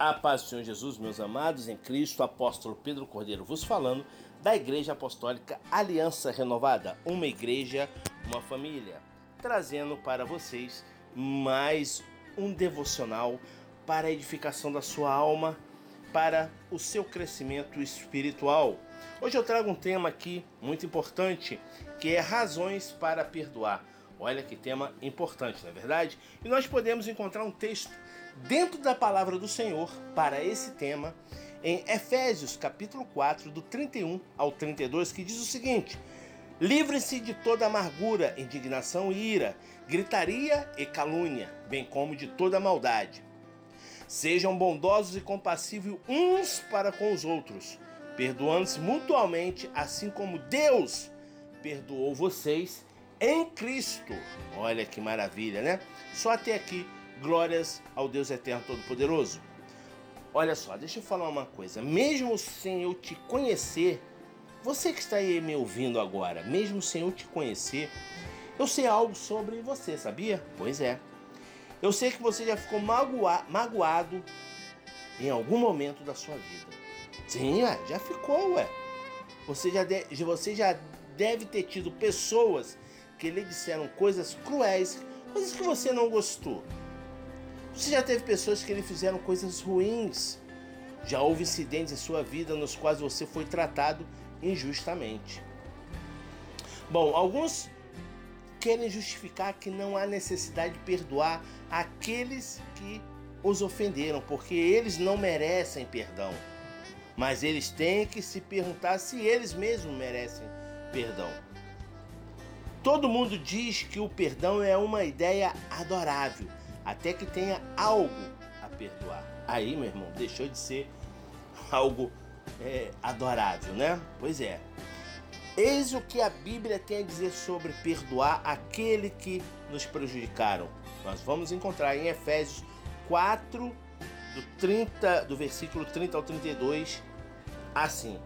A paz do Senhor Jesus, meus amados, em Cristo, apóstolo Pedro Cordeiro vos falando da Igreja Apostólica Aliança Renovada, uma igreja, uma família, trazendo para vocês mais um devocional para a edificação da sua alma, para o seu crescimento espiritual. Hoje eu trago um tema aqui muito importante, que é razões para perdoar. Olha que tema importante, não é verdade? E nós podemos encontrar um texto dentro da palavra do Senhor para esse tema em Efésios capítulo 4, do 31 ao 32, que diz o seguinte: Livre-se de toda amargura, indignação e ira, gritaria e calúnia, bem como de toda maldade. Sejam bondosos e compassivos uns para com os outros, perdoando-se mutualmente, assim como Deus perdoou vocês em Cristo. Olha que maravilha, né? Só até aqui, glórias ao Deus Eterno Todo-Poderoso. Olha só, deixa eu falar uma coisa. Mesmo sem eu te conhecer, você que está aí me ouvindo agora, mesmo sem eu te conhecer, eu sei algo sobre você, sabia? Pois é. Eu sei que você já ficou magua magoado em algum momento da sua vida. Sim, já ficou, ué. Você já, de você já deve ter tido pessoas que lhe disseram coisas cruéis, coisas que você não gostou. Você já teve pessoas que lhe fizeram coisas ruins. Já houve incidentes em sua vida nos quais você foi tratado injustamente. Bom, alguns querem justificar que não há necessidade de perdoar aqueles que os ofenderam, porque eles não merecem perdão. Mas eles têm que se perguntar se eles mesmos merecem perdão. Todo mundo diz que o perdão é uma ideia adorável, até que tenha algo a perdoar. Aí, meu irmão, deixou de ser algo é, adorável, né? Pois é. Eis o que a Bíblia tem a dizer sobre perdoar aquele que nos prejudicaram. Nós vamos encontrar em Efésios 4, do, 30, do versículo 30 ao 32, assim: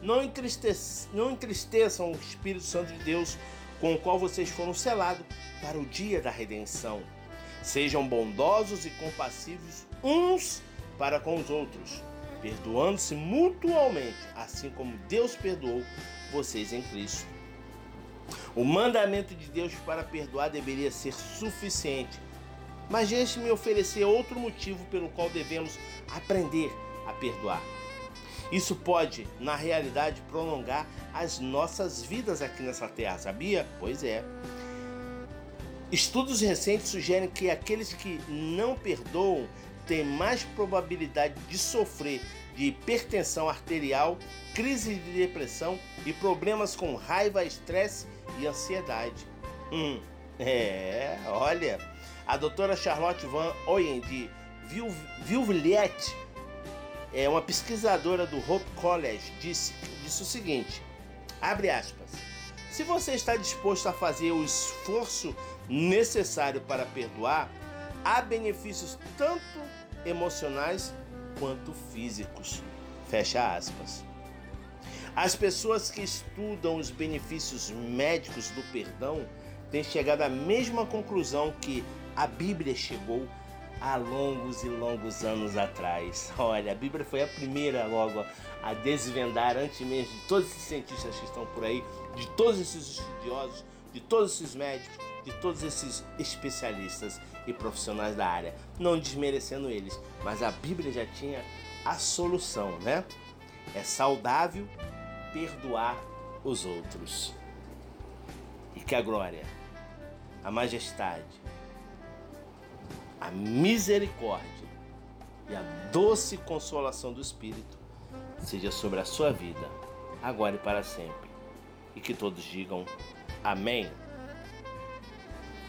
Não, entristeçam, não entristeçam o Espírito Santo de Deus com o qual vocês foram selados para o dia da redenção. Sejam bondosos e compassivos uns para com os outros, perdoando-se mutualmente, assim como Deus perdoou vocês em Cristo. O mandamento de Deus para perdoar deveria ser suficiente, mas deixe-me oferecer outro motivo pelo qual devemos aprender a perdoar. Isso pode, na realidade, prolongar as nossas vidas aqui nessa terra, sabia? Pois é. Estudos recentes sugerem que aqueles que não perdoam têm mais probabilidade de sofrer de hipertensão arterial, crise de depressão e problemas com raiva, estresse e ansiedade. Hum, é, olha, a doutora Charlotte Van Oyen de Villiers é, uma pesquisadora do Hope College disse, disse o seguinte: abre aspas. Se você está disposto a fazer o esforço necessário para perdoar, há benefícios tanto emocionais quanto físicos. Fecha aspas. As pessoas que estudam os benefícios médicos do perdão têm chegado à mesma conclusão que a Bíblia chegou há longos e longos anos atrás. Olha, a Bíblia foi a primeira logo a desvendar, antes mesmo de todos esses cientistas que estão por aí, de todos esses estudiosos, de todos esses médicos, de todos esses especialistas e profissionais da área. Não desmerecendo eles, mas a Bíblia já tinha a solução, né? É saudável perdoar os outros. E que a glória, a majestade, a misericórdia e a doce consolação do Espírito seja sobre a sua vida, agora e para sempre. E que todos digam amém.